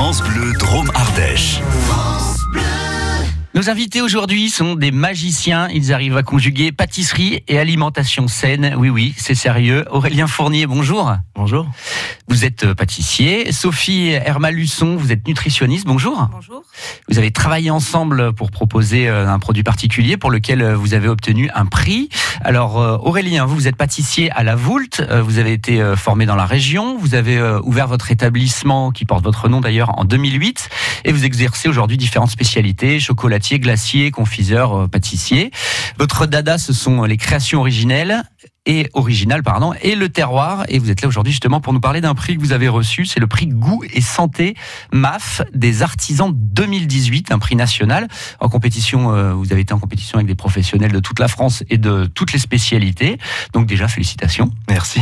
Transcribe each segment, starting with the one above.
France Bleu Drôme Ardèche. Nos invités aujourd'hui sont des magiciens. Ils arrivent à conjuguer pâtisserie et alimentation saine. Oui, oui, c'est sérieux. Aurélien Fournier, bonjour. Bonjour. Vous êtes euh, pâtissier. Sophie Hermalusson, vous êtes nutritionniste. Bonjour. Bonjour. Vous avez travaillé ensemble pour proposer euh, un produit particulier pour lequel euh, vous avez obtenu un prix. Alors Aurélien, vous, vous êtes pâtissier à la Voulte. Vous avez été formé dans la région. Vous avez ouvert votre établissement qui porte votre nom d'ailleurs en 2008 et vous exercez aujourd'hui différentes spécialités chocolatier, glacier, confiseur, pâtissier. Votre dada, ce sont les créations originelles et original pardon et le terroir. Et vous êtes là aujourd'hui justement pour nous parler d'un prix que vous avez reçu. C'est le prix goût et santé MAF des artisans 2018 un prix national. En compétition euh, vous avez été en compétition avec des professionnels de toute la France et de toutes les spécialités. Donc déjà félicitations. Merci.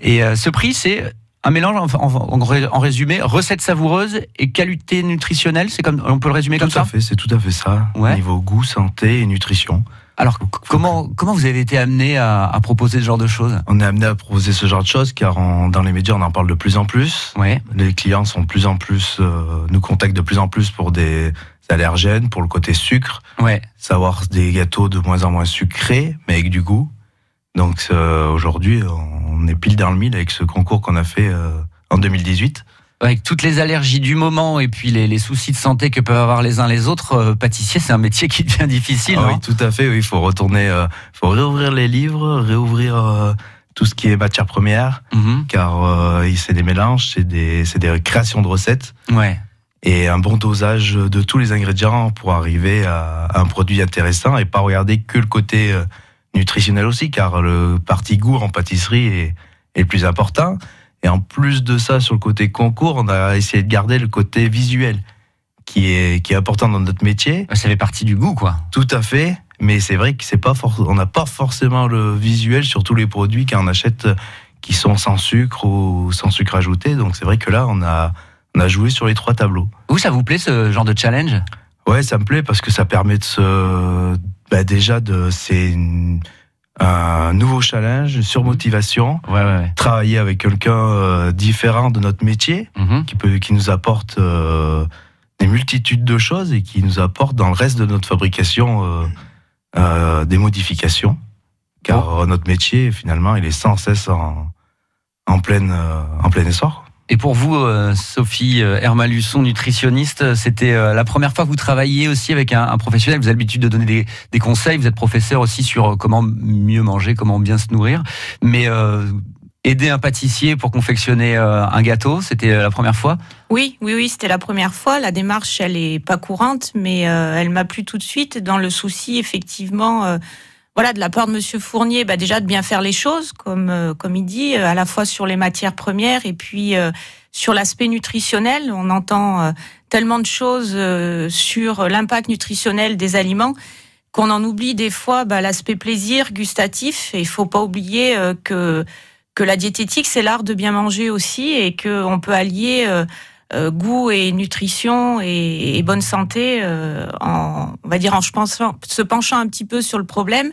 Et euh, ce prix c'est un mélange en, résumé recette savoureuse et qualité nutritionnelle c'est comme on peut le résumer comme ça tout à fait c'est tout à fait ça niveau goût santé et nutrition alors, comment, comment vous avez été amené à, proposer ce genre de choses? On est amené à proposer ce genre de choses car dans les médias, on en parle de plus en plus. Ouais. Les clients sont de plus en plus, euh, nous contactent de plus en plus pour des allergènes, pour le côté sucre. Ouais. Savoir des gâteaux de moins en moins sucrés, mais avec du goût. Donc euh, aujourd'hui, on est pile dans le mille avec ce concours qu'on a fait euh, en 2018 avec toutes les allergies du moment et puis les, soucis de santé que peuvent avoir les uns les autres, euh, pâtissier, c'est un métier qui devient difficile. Ah oui, tout à fait. il faut retourner, euh, faut réouvrir les livres, réouvrir euh, tout ce qui est matière première, mhm. car c'est des mélanges, c'est des, des créations de recettes. Ouais. Et un bon dosage de tous les ingrédients pour arriver à, un produit intéressant et pas regarder que le côté nutritionnel aussi, car le parti goût en pâtisserie est, est le plus important. Et en plus de ça, sur le côté concours, on a essayé de garder le côté visuel, qui est, qui est important dans notre métier. Ça fait partie du goût, quoi. Tout à fait. Mais c'est vrai que c'est pas on n'a pas forcément le visuel sur tous les produits qu'on achète qui sont sans sucre ou sans sucre ajouté. Donc c'est vrai que là, on a, on a joué sur les trois tableaux. Vous, ça vous plaît ce genre de challenge? Ouais, ça me plaît parce que ça permet de se, bah déjà de, c'est un nouveau challenge, une surmotivation, ouais, travailler avec quelqu'un euh, différent de notre métier, mhm. qui, peut, qui nous apporte euh, des multitudes de choses et qui nous apporte dans le reste de notre fabrication euh, des modifications. Car oh. notre métier, finalement, il est sans cesse en, en, pleine, en plein essor. Et pour vous, euh, Sophie euh, Hermalusson, nutritionniste, c'était euh, la première fois que vous travailliez aussi avec un, professionnel. Vous avez l'habitude de donner des, conseils. Vous êtes professeur aussi sur comment mieux manger, comment bien se nourrir. Mais aider un pâtissier pour confectionner un gâteau, c'était la première fois? Oui, oui, oui, c'était la première fois. La démarche, elle est pas courante, mais elle m'a plu tout de suite dans le souci, effectivement voilà, de la part de Monsieur Fournier, bah déjà de bien faire les choses, comme euh, comme il dit, euh, à la fois sur les matières premières et puis euh, sur l'aspect nutritionnel. On entend tellement de choses sur l'impact nutritionnel des aliments qu'on en oublie des fois bah, l'aspect plaisir gustatif. Il faut pas oublier que que la diététique c'est l'art de bien manger aussi et que on peut allier euh, goût et nutrition et, bonne santé, euh, en, on va dire en se penchant un petit peu sur le problème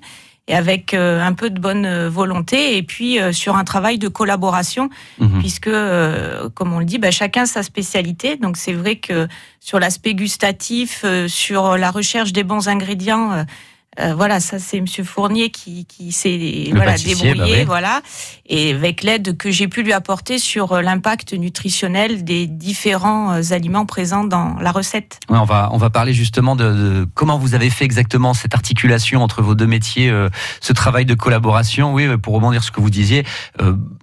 et avec euh, un peu de bonne volonté et puis sur un travail de collaboration mhm. puisque comme on le dit bah, chacun sa spécialité donc c'est vrai que sur l'aspect gustatif sur la recherche des bons ingrédients euh, voilà, ça c'est Monsieur Fournier qui, qui s'est voilà, débrouillé, bah voilà, et avec l'aide que j'ai pu lui apporter sur euh, l'impact nutritionnel des différents euh, aliments présents dans la recette. on va on va parler justement de, comment vous avez fait exactement cette articulation entre vos deux métiers, ce travail de collaboration. Oui, pour rebondir sur ce que vous disiez,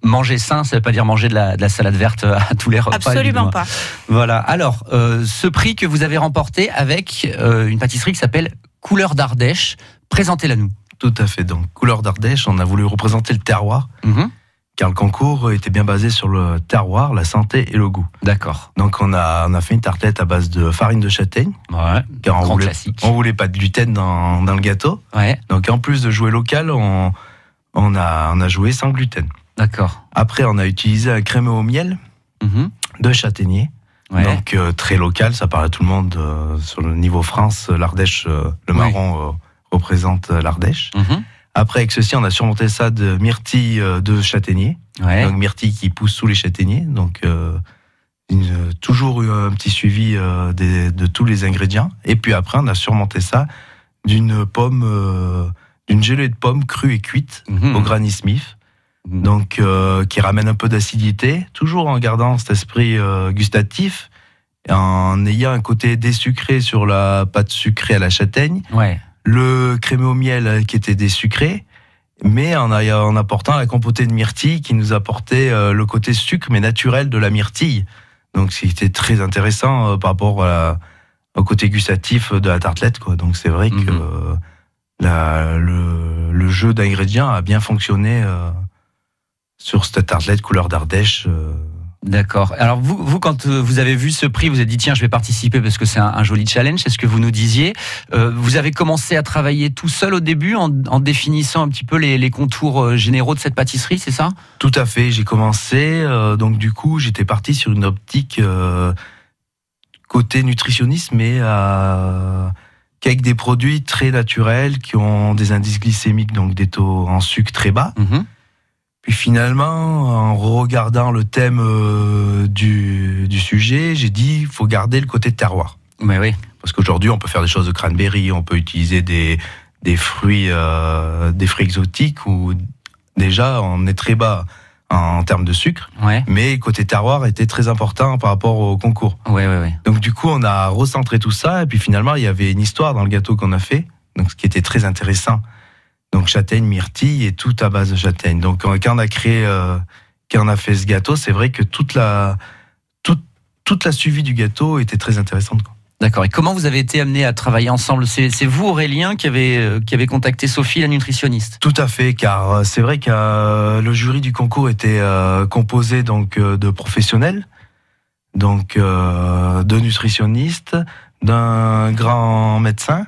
manger sain, ça veut pas dire manger de la, de la salade verte à tous les repas. Absolument pas. Voilà. Alors, ce prix que vous avez remporté avec une pâtisserie qui s'appelle Couleur d'Ardèche. Présentez-la nous. Tout à fait. Donc, Couleur d'Ardèche, on a voulu représenter le terroir. Mhm. Car le concours était bien basé sur le terroir, la santé et le goût. D'accord. Donc on a, on a fait une tartelette à base de farine de châtaigne. Ouais. Car on Grand voulait, classique. on voulait pas de gluten dans, dans le gâteau. Ouais. Donc en plus de jouer local, on, on, a, on a joué sans gluten. D'accord. Après, on a utilisé un crémeux au miel Mhm. de châtaignier. Ouais. Donc euh, très local, ça parle à tout le monde euh, sur le niveau France. L'Ardèche, euh, le Oui. marron euh, représente euh, l'Ardèche. Mhm. Après, avec ceci, on a surmonté ça de myrtille euh, de châtaignier. Ouais. Donc myrtille qui pousse sous les châtaigniers. Donc euh, une- toujours eu un petit suivi euh, des- de tous les ingrédients. Et puis après, on a surmonté ça d'une pomme, euh, d'une gelée de pommes crue et cuite Mhm. au Granny Smith. Mhm. Donc, euh, qui ramène un peu d'acidité, toujours en gardant cet esprit euh, gustatif, en ayant un côté désucré sur la pâte sucrée à la châtaigne, Ouais. le crémé au miel euh, qui était désucré, mais en, apportant la compotée de myrtille qui nous apportait euh, le côté sucre mais naturel de la myrtille. Donc c'était très intéressant par rapport à la- au côté gustatif de la tartelette. Quoi. Donc c'est vrai que Mhm. la- le, le jeu d'ingrédients a bien fonctionné sur cette tartelette couleur d'Ardèche. euh. D'accord. Alors vous, vous, quand euh, vous avez vu ce prix, vous avez dit tiens, je vais participer parce que c'est un, un joli challenge. C'est ce que vous nous disiez. Euh, vous avez commencé à travailler tout seul au début en, en définissant un petit peu les, les contours généraux de cette pâtisserie, c'est ça? Tout à fait, j'ai commencé, euh, donc du coup j'étais parti sur une optique euh, côté nutritionniste, mais qu'avec des produits très naturels qui ont des indices glycémiques, donc des taux en sucre très bas. Mhm. Puis finalement, en regardant le thème euh, du, du sujet, j'ai dit il faut garder le côté terroir. Mais oui. Parce qu'aujourd'hui, on peut faire des choses de cranberry, on peut utiliser des, des fruits, euh, des fruits exotiques où déjà on est très bas en, termes de sucre, Ouais. mais côté terroir était très important par rapport au concours. Ouais, ouais. Donc du coup, on a recentré tout ça et puis finalement, il y avait une histoire dans le gâteau qu'on a fait, donc ce qui était très intéressant. Donc châtaigne, myrtille et tout à base de châtaigne. Donc quand quand on a créé, euh, quand on a fait ce gâteau, c'est vrai que toute la toute, toute la suivi du gâteau était très intéressante. quoi. D'accord. Et comment vous avez été amené à travailler ensemble? C'est c'est vous, Aurélien, qui avez, euh, qui avez contacté Sophie, la nutritionniste? Tout à fait, car euh, c'est vrai que euh, le jury du concours était euh, composé donc euh, de professionnels, donc euh, de nutritionnistes, d'un grand médecin.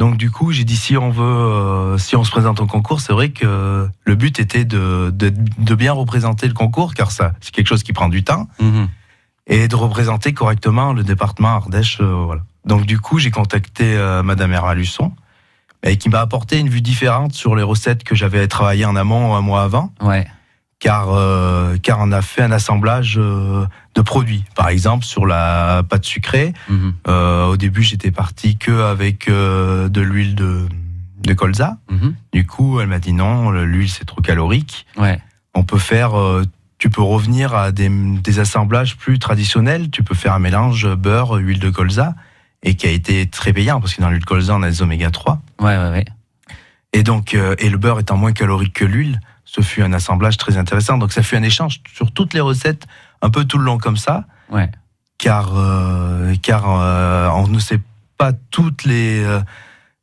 Donc du coup, j'ai dit si on veut, euh, si on se présente au concours, c'est vrai que le but était de, de, de bien représenter le concours, car ça, c'est quelque chose qui prend du temps, Mhm. et de représenter correctement le département Ardèche. euh, voilà. Donc du coup, j'ai contacté euh, Madame Herma Luçon, et qui m'a apporté une vue différente sur les recettes que j'avais travaillées en amont un mois avant, Ouais. Car euh, car on a fait un assemblage euh, de produits. Par exemple, sur la pâte sucrée, Mhm. euh, au début, j'étais parti que avec euh, de l'huile de de colza. Mhm. Du coup, elle m'a dit non, l'huile c'est trop calorique. Ouais. On peut faire, euh, tu peux revenir à des, des assemblages plus traditionnels. Tu peux faire un mélange beurre, huile de colza, et qui a été très payant parce que dans l'huile de colza, on a des oméga 3. Ouais, ouais, ouais. Et donc, euh, et le beurre étant moins calorique que l'huile, ce fut un assemblage très intéressant. Donc, ça fut un échange sur toutes les recettes, un peu tout le long comme ça, Ouais. car euh, car euh, on ne sait pas toutes les euh,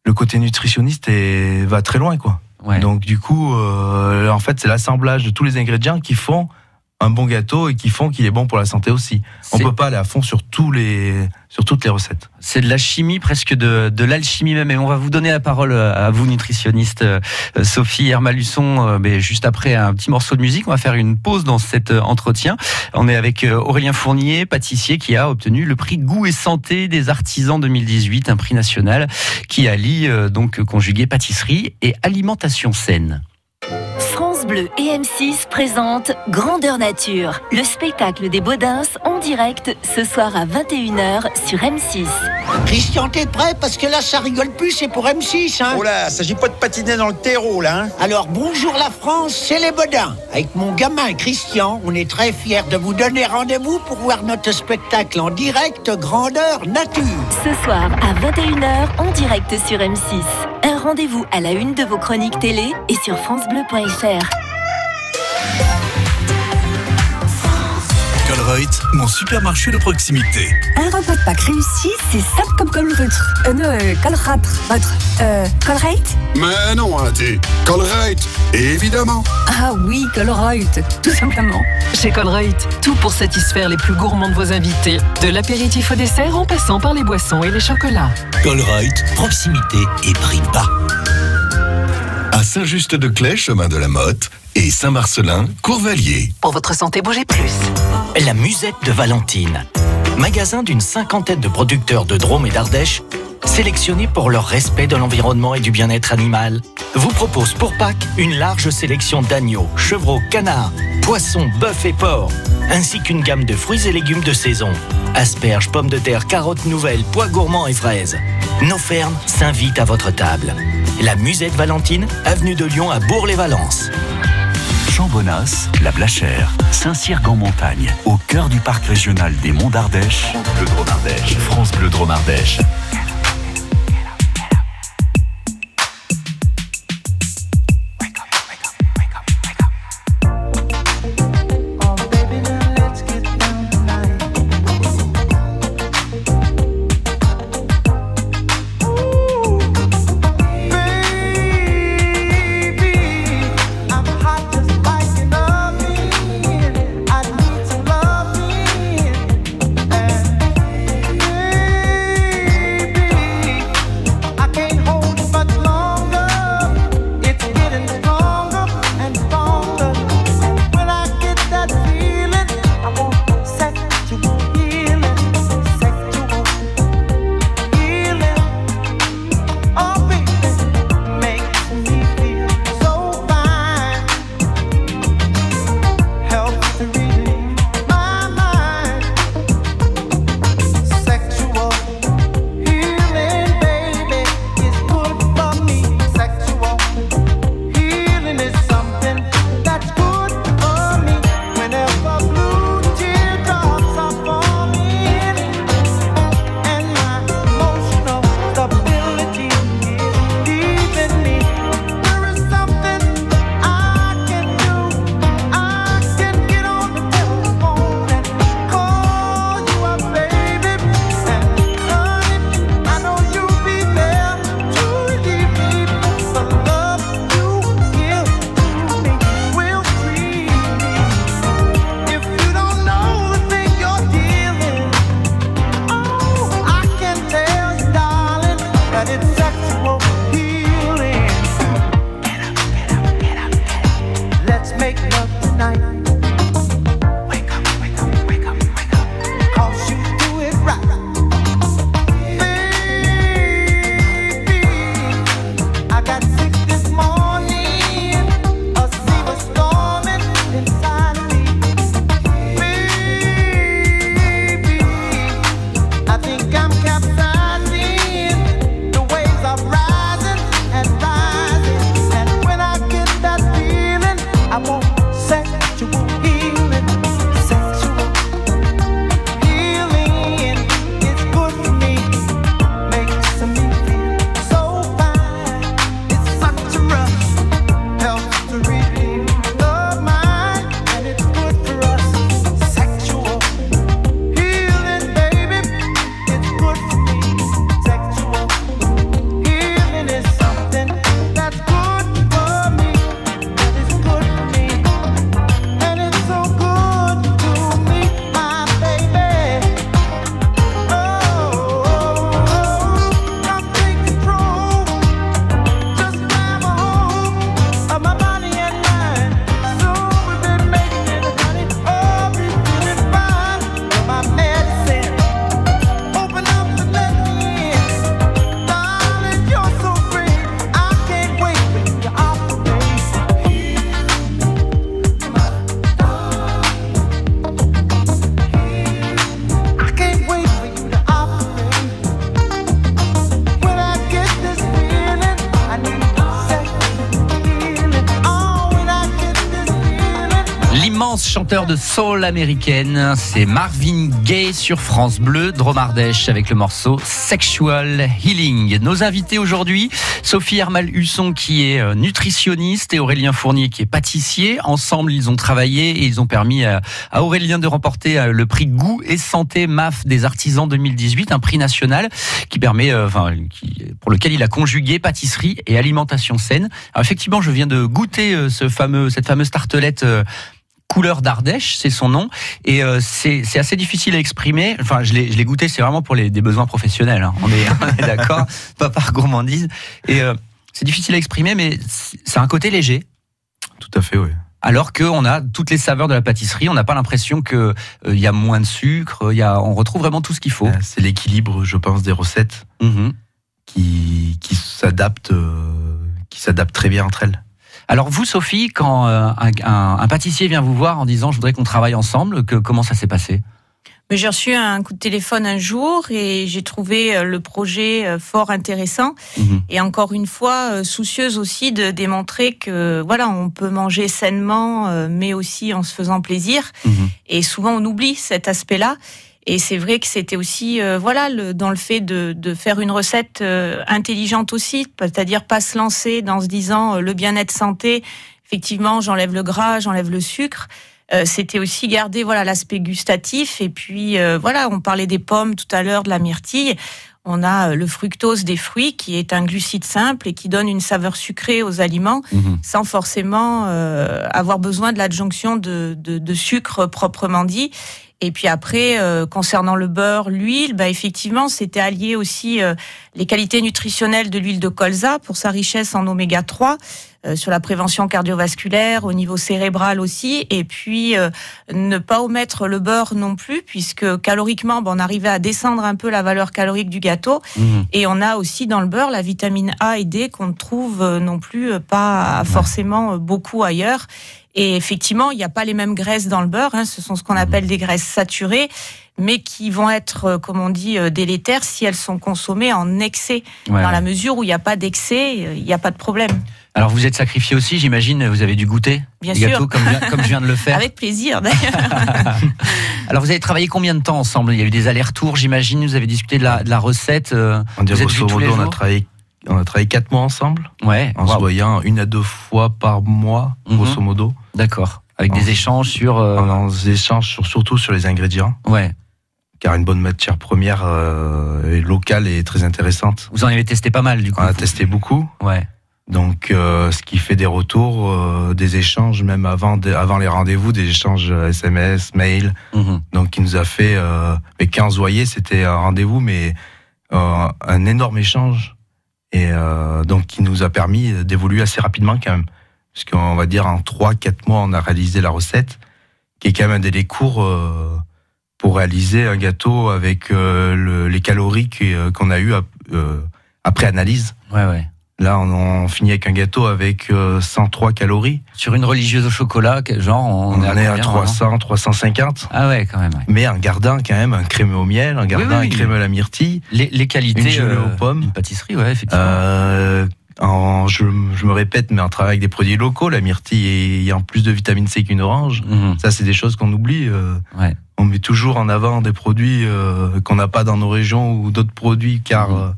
le côté nutritionniste et va très loin quoi. Ouais. Donc du coup, en fait, c'est l'assemblage de tous les ingrédients qui font un bon gâteau et qui font qu'il est bon pour la santé aussi. On peut pas aller à fond sur tous les sur toutes les recettes. C'est de la chimie, presque de, de l'alchimie même. Et on va vous donner la parole euh, à vous, nutritionniste euh, Sophie Hermalusson, euh, mais juste après un petit morceau de musique. On va faire une pause dans cet entretien. On est avec Aurélien Fournier, pâtissier, qui a obtenu le prix Goût et Santé des Artisans 2018, un prix national qui allie donc conjugué pâtisserie et alimentation saine. France Bleu et M6 présentent Grandeur Nature, le spectacle des Baudins en direct ce soir à 21h sur M6. Christian, t'es prêt Parce que là, ça rigole plus, c'est pour M6, hein Oh là, s'agit pas de patiner dans le terreau là. Hein Alors, bonjour la France, c'est les Bodins. Avec mon gamin Christian, on est très fiers de vous donner rendez-vous pour voir notre spectacle en direct Grandeur Nature. Ce soir à 21h en direct sur M6. Un rendez-vous à la une de vos chroniques télé et sur francebleu.fr. Colruyt, mon supermarché de proximité. Un repas de Pâques réussi, c'est simple comme colrutre. Euh, non, euh, colratre. Votre. Euh, Mais non, t'es Colruyt, évidemment. Ah oui, colrate, tout simplement. Chez Colruyt, tout pour satisfaire les plus gourmands de vos invités. De l'apéritif au dessert en passant par les boissons et les chocolats. Colruyt, proximité et prix bas. À Saint-Just-de-Clé, chemin de la Motte, et Saint-Marcelin, Courvalier. Pour votre santé, bougez plus. La Musette de Valentine. Magasin d'une cinquantaine de producteurs de Drôme et d'Ardèche, sélectionnés pour leur respect de l'environnement et du bien-être animal, vous propose pour Pâques une large sélection d'agneaux, chevreaux, canards, poissons, bœufs et porcs, ainsi qu'une gamme de fruits et légumes de saison. Asperges, pommes de terre, carottes nouvelles, pois gourmands et fraises. Nos fermes s'invitent à votre table. La Musette Valentine, avenue de Lyon à Bourg-les-Valences. Chambonnas, La Blachère, Saint-Cyr-en-Montagne, au cœur du parc régional des Monts d'Ardèche. France Bleu Drôme Ardèche. France Bleu Drôme Ardèche. Chanteur de soul américaine. C'est Marvin Gaye sur France Bleu, Dromardèche, avec le morceau Sexual Healing. Nos invités aujourd'hui, Sophie Hermal Husson qui est euh, nutritionniste et Aurélien Fournier qui est pâtissier. Ensemble, ils ont travaillé et ils ont permis à, Aurélien de remporter euh, le prix Goût et Santé MAF des artisans 2018, un prix national qui permet, euh, enfin, pour lequel il a conjugué pâtisserie et alimentation saine. Alors effectivement, je viens de goûter ce fameux, cette fameuse tartelette couleur d'Ardèche, c'est son nom, et euh, c'est assez difficile à exprimer. Enfin, je l'ai goûté, c'est vraiment pour les, des besoins professionnels. Hein. On est, d'accord, pas par gourmandise. Et euh, c'est difficile à exprimer, mais c'est un côté léger. Tout à fait, oui. Alors qu'on a toutes les saveurs de la pâtisserie, on n'a pas l'impression qu'il euh, il y a moins de sucre, y a, on retrouve vraiment tout ce qu'il faut. C'est l'équilibre, je pense, des recettes. Mmh qui, qui s'adaptent euh, qui s'adaptent très bien entre elles. Alors vous, Sophie, quand euh, un, un- un pâtissier vient vous voir en disant je voudrais qu'on travaille ensemble, que, comment ça s'est passé? Mais j'ai reçu un coup de téléphone un jour et j'ai trouvé euh, le projet euh, fort intéressant Mhm. et encore une fois soucieuse aussi de démontrer que voilà on peut manger sainement mais aussi en se faisant plaisir Mhm. et souvent on oublie cet aspect-là et c'est vrai que c'était aussi euh, voilà le, dans le fait de, de faire une recette euh, intelligente aussi c'est-à-dire pas se lancer dans se disant euh, le bien-être santé effectivement j'enlève le gras j'enlève le sucre euh, c'était aussi garder voilà l'aspect gustatif et puis euh, voilà on parlait des pommes tout à l'heure de la myrtille on a euh, le fructose des fruits qui est un glucide simple et qui donne une saveur sucrée aux aliments Mhm. sans forcément euh, avoir besoin de l'adjonction de, de, de sucre proprement dit. Et puis après, euh, concernant le beurre, l'huile, bah effectivement, c'était allié aussi euh, les qualités nutritionnelles de l'huile de colza pour sa richesse en oméga 3 euh, sur la prévention cardiovasculaire, au niveau cérébral aussi, et puis euh, ne pas omettre le beurre non plus, puisque caloriquement, bah, on arrivait à descendre un peu la valeur calorique du gâteau, Mhm. et on a aussi dans le beurre la vitamine A et D qu'on ne trouve euh, non plus euh, pas forcément beaucoup ailleurs. Et effectivement, il n'y a pas les mêmes graisses dans le beurre. hein. Ce sont ce qu'on appelle des graisses saturées, mais qui vont être, euh, comme on dit, euh, délétères si elles sont consommées en excès. Ouais, dans la mesure où il n'y a pas d'excès, euh, il n'y a pas de problème. Alors vous êtes sacrifié aussi, j'imagine, vous avez dû goûter Bien les sûr. gâteaux comme, je- comme je viens de le faire. Avec plaisir, d'ailleurs. Alors vous avez travaillé combien de temps ensemble? Il y a eu des allers-retours, j'imagine, vous avez discuté de la, de la recette. On dit vous êtes grosso vus tous les modo, on a travaillé on a travaillé quatre mois ensemble Ouais, en se voyant une à deux fois par mois Mhm. grosso modo. d'accord. Avec des En- échanges sur... euh, On échange sur, surtout sur les ingrédients Ouais. car une bonne matière première euh, est locale et très intéressante. Vous en avez testé pas mal du coup On a testé beaucoup. Ouais. Donc, euh, ce qui fait des retours, euh, des échanges, même avant, de- avant les rendez-vous, des échanges SMS, mail. Mhm. Donc, qui nous a fait, euh, mais 15 voyez, c'était un rendez-vous, mais un énorme échange. Et euh, donc, qui nous a permis d'évoluer assez rapidement quand même. Parce qu'on va dire en 3-4 mois, on a réalisé la recette, qui est quand même un délai court euh, pour réaliser un gâteau avec euh, le- les calories euh, qu'on a eu ap- euh, après analyse. Ouais, ouais. Là, on, on finit avec un gâteau avec euh, 103 calories. Sur une religieuse au chocolat, genre on, est à combien, 300, 350. Ah ouais, quand même. ouais. Mais en gardant quand même un crémeux au miel, en gardant oui, oui. un crémeux à la myrtille, Les, les qualités une gelée euh, aux pommes. d'une pâtisserie, ouais, effectivement. Euh, en, je, je me répète, mais en travaillant avec des produits locaux, la myrtille ayant plus de vitamine C qu'une orange, Mhm. ça c'est des choses qu'on oublie. euh. Ouais. On met toujours en avant des produits euh, qu'on n'a pas dans nos régions ou d'autres produits, car Mhm.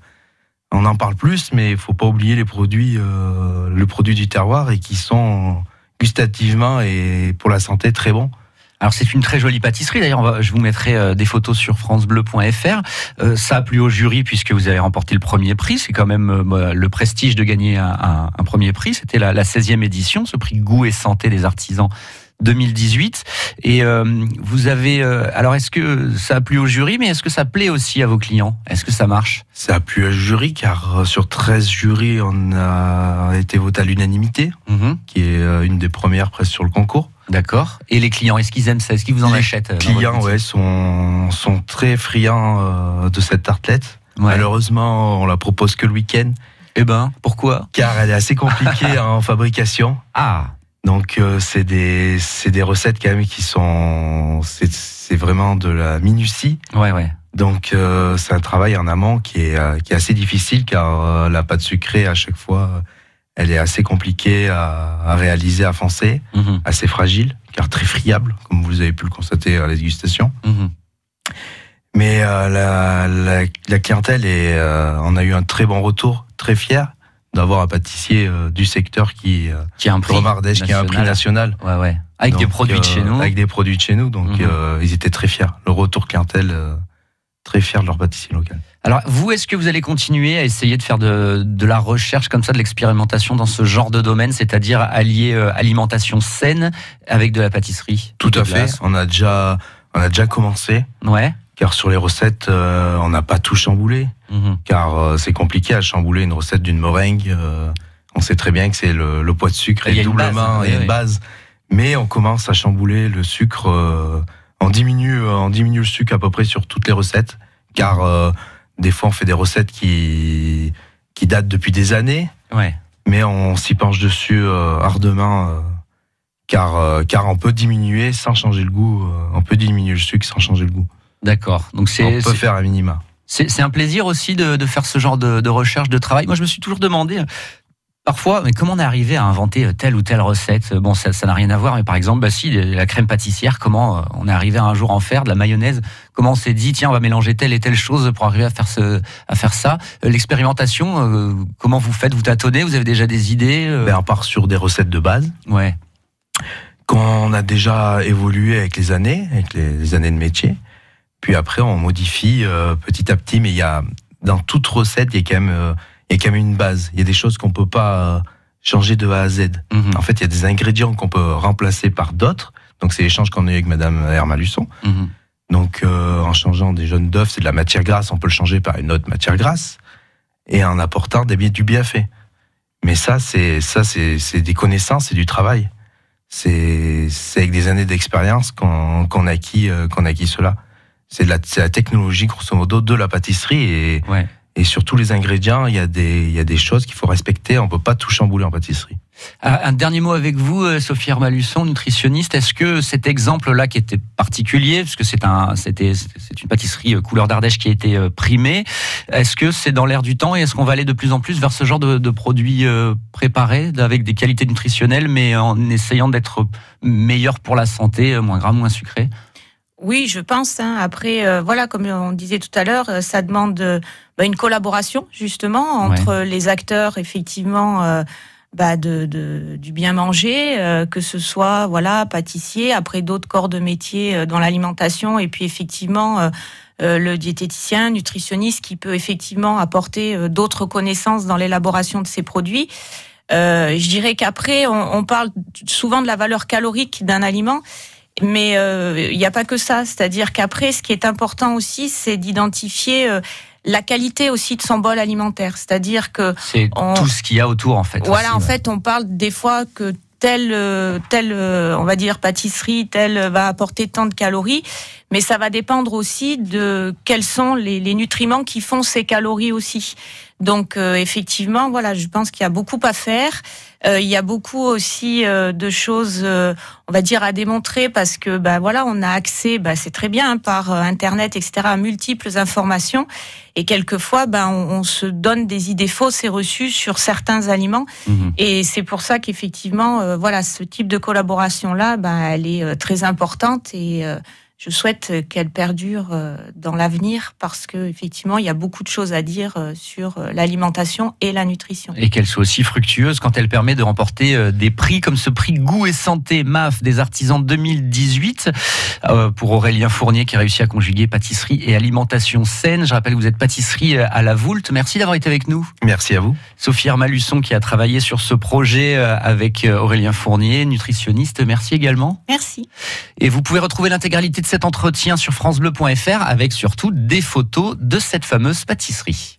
On en parle plus, mais il faut pas oublier les produits, euh, le produit du terroir et qui sont gustativement et pour la santé très bons. Alors c'est une très jolie pâtisserie. D'ailleurs, je vous mettrai euh, des photos sur francebleu.fr. Euh, ça a plu au jury puisque vous avez remporté le premier prix. C'est quand même bah, le prestige de gagner un premier prix. C'était la, la 16e édition, ce prix goût et santé des artisans 2018. Et euh, vous avez... euh, alors est-ce que ça a plu au jury, mais est-ce que ça plaît aussi à vos clients? Est-ce que ça marche? Ça a plu à jury, car euh, sur 13 jurys, on a été voté à l'unanimité, Mhm. qui est euh, une des premières presque sur le concours. D'accord. Et les clients, est-ce qu'ils aiment ça? Est-ce qu'ils vous en Les achètent euh, dans clients ouais, sont, sont très friands euh, de cette tartelette. Ouais. Malheureusement, on la propose que le week-end, Eh ben, pourquoi? Car elle est assez compliquée en fabrication. Ah Donc, euh, c'est des, c'est des recettes quand même qui sont. C'est c'est vraiment de la minutie. Ouais, ouais. Donc, euh, c'est un travail en amont qui est, euh, qui est assez difficile, car euh, la pâte sucrée, à chaque fois, euh, elle est assez compliquée à, à réaliser, à foncer, Mhm. assez fragile, car très friable, comme vous avez pu le constater à la dégustation. Mhm. Mais euh, la, la, la clientèle, est, euh, on a eu un très bon retour, très fier d'avoir un pâtissier euh, du secteur qui, euh, Qui a un prix Romardèche, qui a un prix national. Ouais, ouais. Avec des produits de chez euh, nous. Avec des produits de chez nous, donc Mhm. euh, ils étaient très fiers. Le retour clientèle, très fier de leur pâtissier local. Alors, vous, est-ce que vous allez continuer à essayer de faire de, de la recherche comme ça, de l'expérimentation dans ce genre de domaine, c'est-à-dire allier alimentation saine avec de la pâtisserie Tout à fait. glace? On a déjà, on a déjà commencé, Ouais. Car sur les recettes, euh, on n'a pas tout chamboulé, Mhm. car euh, c'est compliqué à chambouler une recette d'une meringue. euh, on sait très bien que c'est le, le poids de sucre une base, doublement et une base, mais on commence à chambouler le sucre. euh, on diminue, on diminue le sucre à peu près sur toutes les recettes, car euh, Des fois, on fait des recettes qui, qui datent depuis des années. Ouais. Mais on s'y penche dessus euh, ardemment. euh, car, euh, car on peut diminuer sans changer le goût. euh, on peut diminuer le sucre sans changer le goût. D'accord. Donc On c'est peut c'est- faire un minima. c'est un plaisir aussi de, de faire ce genre de, de recherche, de travail. Moi, je me suis toujours demandé. euh, Parfois, mais comment on est arrivé à inventer euh, telle ou telle recette? Bon, ça n'a rien à voir, mais par exemple, bah si, la crème pâtissière, comment euh, on est arrivé à un jour à en faire, de la mayonnaise? Comment on s'est dit, tiens, on va mélanger telle et telle chose pour arriver à faire, ce, à faire ça? Euh, L'expérimentation, euh, comment vous faites? Vous tâtonnez? Vous avez déjà des idées euh? Ben, on part sur des recettes de base. Ouais. qu'on a déjà évolué avec les années, avec les, les années de métier. Puis après, on modifie euh, petit à petit, mais il y a dans toute recette, il y a quand même, euh, il y a quand même une base. Il y a des choses qu'on peut pas euh, changer de A à Z. Mhm. En fait, il y a des ingrédients qu'on peut remplacer par d'autres. Donc, c'est l'échange qu'on a eu avec Madame Herma Luçon. Mhm. Donc, euh, en changeant des jaunes d'œufs, c'est de la matière grasse, on peut le changer par une autre matière grasse, et en apportant des biais du bienfait. Mais ça, c'est ça, c'est c'est des connaissances, c'est du travail. C'est c'est avec des années d'expérience qu'on qu'on acquis euh, qu'on acquis cela. C'est la, technologie grosso modo de la pâtisserie et Ouais. et sur tous les ingrédients, il y a des il y a des choses qu'il faut respecter. On peut pas tout chambouler en pâtisserie. Ah, Un dernier mot avec vous, euh, Sophie Hermalusson, nutritionniste. Est-ce que cet exemple-là, qui était particulier, parce que c'est un, c'était, c'est une pâtisserie euh, couleur d'Ardèche qui a été euh, primée, est-ce que c'est dans l'air du temps et est-ce qu'on va aller de plus en plus vers ce genre de, de produits préparés avec des qualités nutritionnelles, mais en essayant d'être meilleur pour la santé, moins gras, moins sucré? Oui, je pense. hein. Après, euh, voilà, comme on disait tout à l'heure, euh, ça demande euh, bah, une collaboration justement entre les acteurs, effectivement, euh, bah, de, de- du bien manger, euh, que ce soit voilà pâtissier, après d'autres corps de métier euh, dans l'alimentation, et puis effectivement. euh, euh, le diététicien, nutritionniste qui peut effectivement apporter d'autres connaissances dans l'élaboration de ces produits. Euh, je dirais qu'après, on, on parle souvent de la valeur calorique d'un aliment, mais euh, il n'y a pas que ça. C'est-à-dire qu'après, ce qui est important aussi, c'est d'identifier euh, la qualité aussi de son bol alimentaire. C'est-à-dire que C'est On- tout ce qu'il y a autour, en fait. voilà, aussi, en ouais. fait, on parle des fois que telle, euh, telle, euh, on va dire pâtisserie, telle euh, va apporter tant de calories, mais ça va dépendre aussi de quels sont les, les nutriments qui font ces calories aussi. Donc euh, effectivement, voilà, je pense qu'il y a beaucoup à faire. Euh, il y a beaucoup aussi euh, de choses, euh, on va dire, à démontrer parce que, bah voilà, on a accès, bah, c'est très bien hein, par internet, etc., à multiples informations. Et quelquefois, ben, on, on se donne des idées fausses et reçues sur certains aliments. Mhm. Et c'est pour ça qu'effectivement, euh, voilà, ce type de collaboration-là, ben, elle est euh, très importante et euh, je souhaite qu'elle perdure euh, dans l'avenir parce que effectivement, il y a beaucoup de choses à dire euh, sur euh, l'alimentation et la nutrition. Et qu'elle soit aussi fructueuse quand elle permet de remporter euh, des prix comme ce prix Goût et Santé MAF des artisans 2018 euh, pour Aurélien Fournier qui a réussi à conjuguer pâtisserie et alimentation saine. Je rappelle que vous êtes pâtisserie euh, à la Voulte. Merci d'avoir été avec nous. Merci à vous. Sophie Hermalusson qui a travaillé sur ce projet euh, avec euh, Aurélien Fournier, nutritionniste. Merci également. Merci. Et vous pouvez retrouver l'intégralité cet entretien sur francebleu.fr avec surtout des photos de cette fameuse pâtisserie.